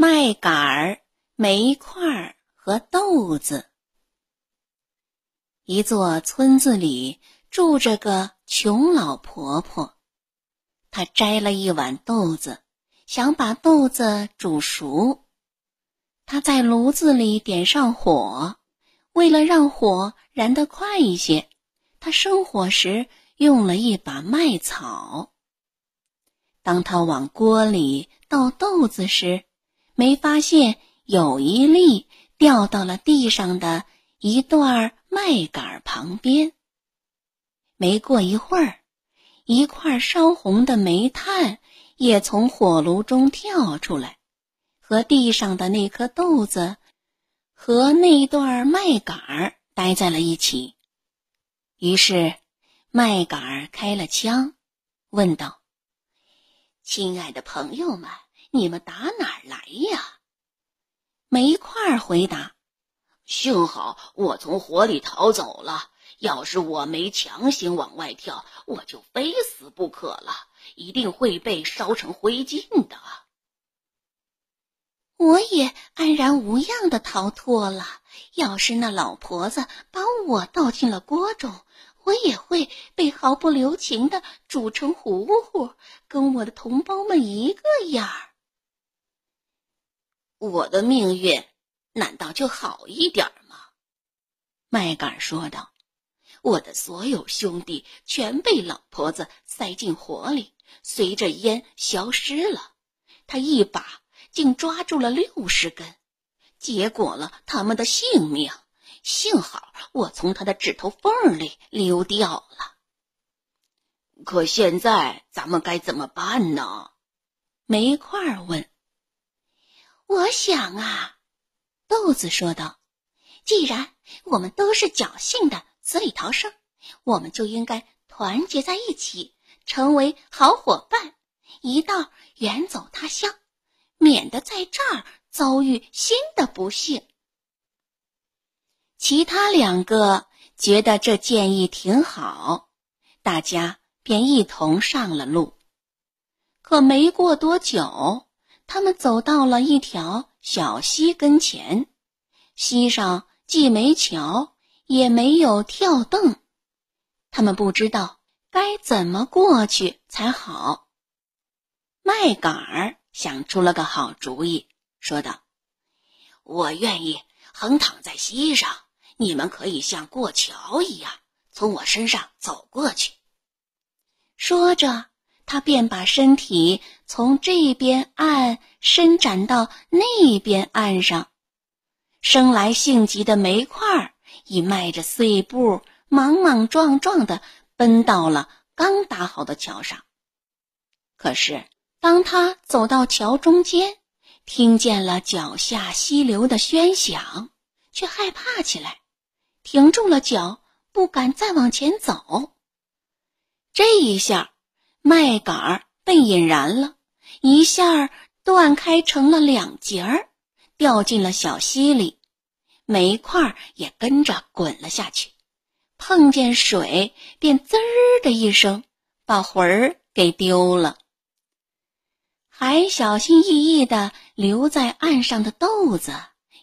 麦秆儿、煤块儿和豆子。一座村子里住着个穷老婆婆，她摘了一碗豆子，想把豆子煮熟。她在炉子里点上火，为了让火燃得快一些，她生火时用了一把麦草。当她往锅里倒豆子时，没发现有一粒掉到了地上的一段麦秆旁边。没过一会儿，一块烧红的煤炭也从火炉中跳出来，和地上的那颗豆子和那段麦秆待在了一起。于是，麦秆开了枪，问道：“亲爱的朋友们。”你们打哪儿来呀？煤块回答：“幸好我从火里逃走了。要是我没强行往外跳，我就非死不可了，一定会被烧成灰烬的。”我也安然无恙的逃脱了。要是那老婆子把我倒进了锅中，我也会被毫不留情的煮成糊糊，跟我的同胞们一个样儿。我的命运难道就好一点吗？麦秆说道：“我的所有兄弟全被老婆子塞进火里，随着烟消失了。他一把竟抓住了六十根，结果了他们的性命。幸好我从他的指头缝里溜掉了。可现在咱们该怎么办呢？”煤块问。我想啊，豆子说道：“既然我们都是侥幸的死里逃生，我们就应该团结在一起，成为好伙伴，一道远走他乡，免得在这儿遭遇新的不幸。”其他两个觉得这建议挺好，大家便一同上了路。可没过多久。他们走到了一条小溪跟前，溪上既没桥，也没有跳凳，他们不知道该怎么过去才好。麦秆儿想出了个好主意，说道：“我愿意横躺在溪上，你们可以像过桥一样从我身上走过去。”说着。他便把身体从这边岸伸展到那边岸上，生来性急的煤块儿已迈着碎步，莽莽撞撞的奔到了刚搭好的桥上。可是，当他走到桥中间，听见了脚下溪流的喧响，却害怕起来，停住了脚，不敢再往前走。这一下。麦秆儿被引燃了，一下断开成了两截儿，掉进了小溪里，煤块也跟着滚了下去，碰见水便滋儿的一声，把魂儿给丢了。还小心翼翼的留在岸上的豆子，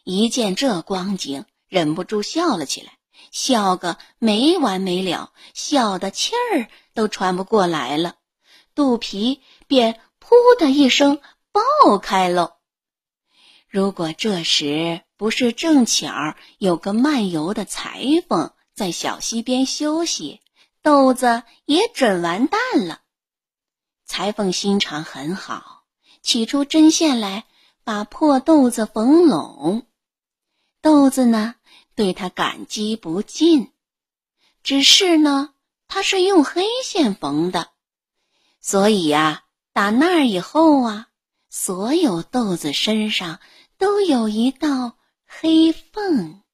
一见这光景，忍不住笑了起来，笑个没完没了，笑的气儿都喘不过来了。肚皮便“噗”的一声爆开喽。如果这时不是正巧有个漫游的裁缝在小溪边休息，豆子也准完蛋了。裁缝心肠很好，取出针线来把破豆子缝拢。豆子呢，对他感激不尽，只是呢，他是用黑线缝的。所以呀，打那儿以后啊，所有豆子身上都有一道黑缝。